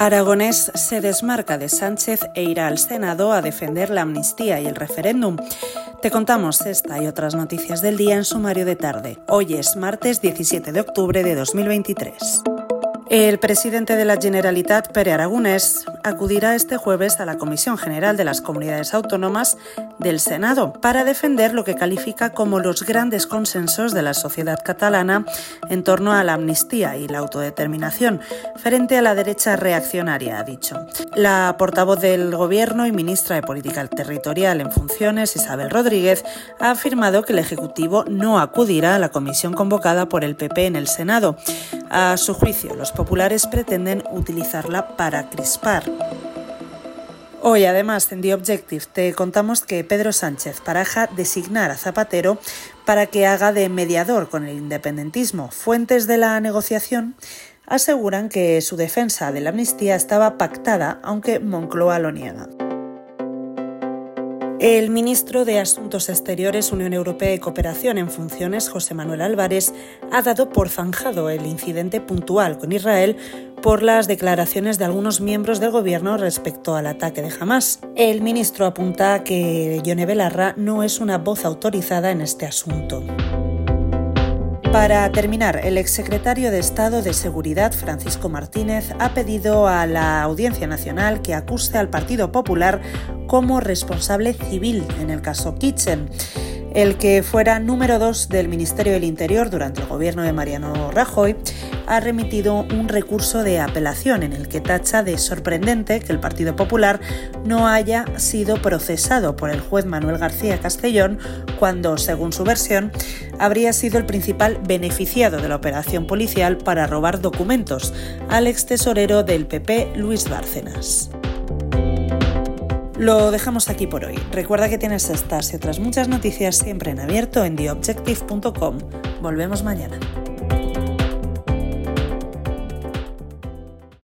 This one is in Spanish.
Aragonés se desmarca de Sánchez e irá al Senado a defender la amnistía y el referéndum. Te contamos esta y otras noticias del día en sumario de tarde. Hoy es martes 17 de octubre de 2023. El presidente de la Generalitat, Pere Aragonés, acudirá este jueves a la Comisión General de las Comunidades Autónomas del Senado para defender lo que califica como los grandes consensos de la sociedad catalana en torno a la amnistía y la autodeterminación frente a la derecha reaccionaria, ha dicho. La portavoz del Gobierno y ministra de Política Territorial en funciones, Isabel Rodríguez, ha afirmado que el Ejecutivo no acudirá a la comisión convocada por el PP en el Senado. A su juicio, los populares pretenden utilizarla para crispar. Hoy, además, en The Objective te contamos que Pedro Sánchez paraja designar a Zapatero para que haga de mediador con el independentismo. Fuentes de la negociación aseguran que su defensa de la amnistía estaba pactada, aunque Moncloa lo niega. El ministro de Asuntos Exteriores, Unión Europea y Cooperación en funciones, José Manuel Álvarez, ha dado por zanjado el incidente puntual con Israel por las declaraciones de algunos miembros del gobierno respecto al ataque de Hamas. El ministro apunta que Yone Belarra no es una voz autorizada en este asunto. Para terminar, el exsecretario de Estado de Seguridad, Francisco Martínez, ha pedido a la Audiencia Nacional que acuse al Partido Popular como responsable civil en el caso Kitchen. El que fuera número dos del Ministerio del Interior durante el gobierno de Mariano Rajoy ha remitido un recurso de apelación en el que tacha de sorprendente que el Partido Popular no haya sido procesado por el juez Manuel García Castellón cuando, según su versión, habría sido el principal beneficiado de la operación policial para robar documentos al ex tesorero del PP Luis Bárcenas. Lo dejamos aquí por hoy. Recuerda que tienes estas y otras muchas noticias siempre en abierto en theobjective.com. Volvemos mañana.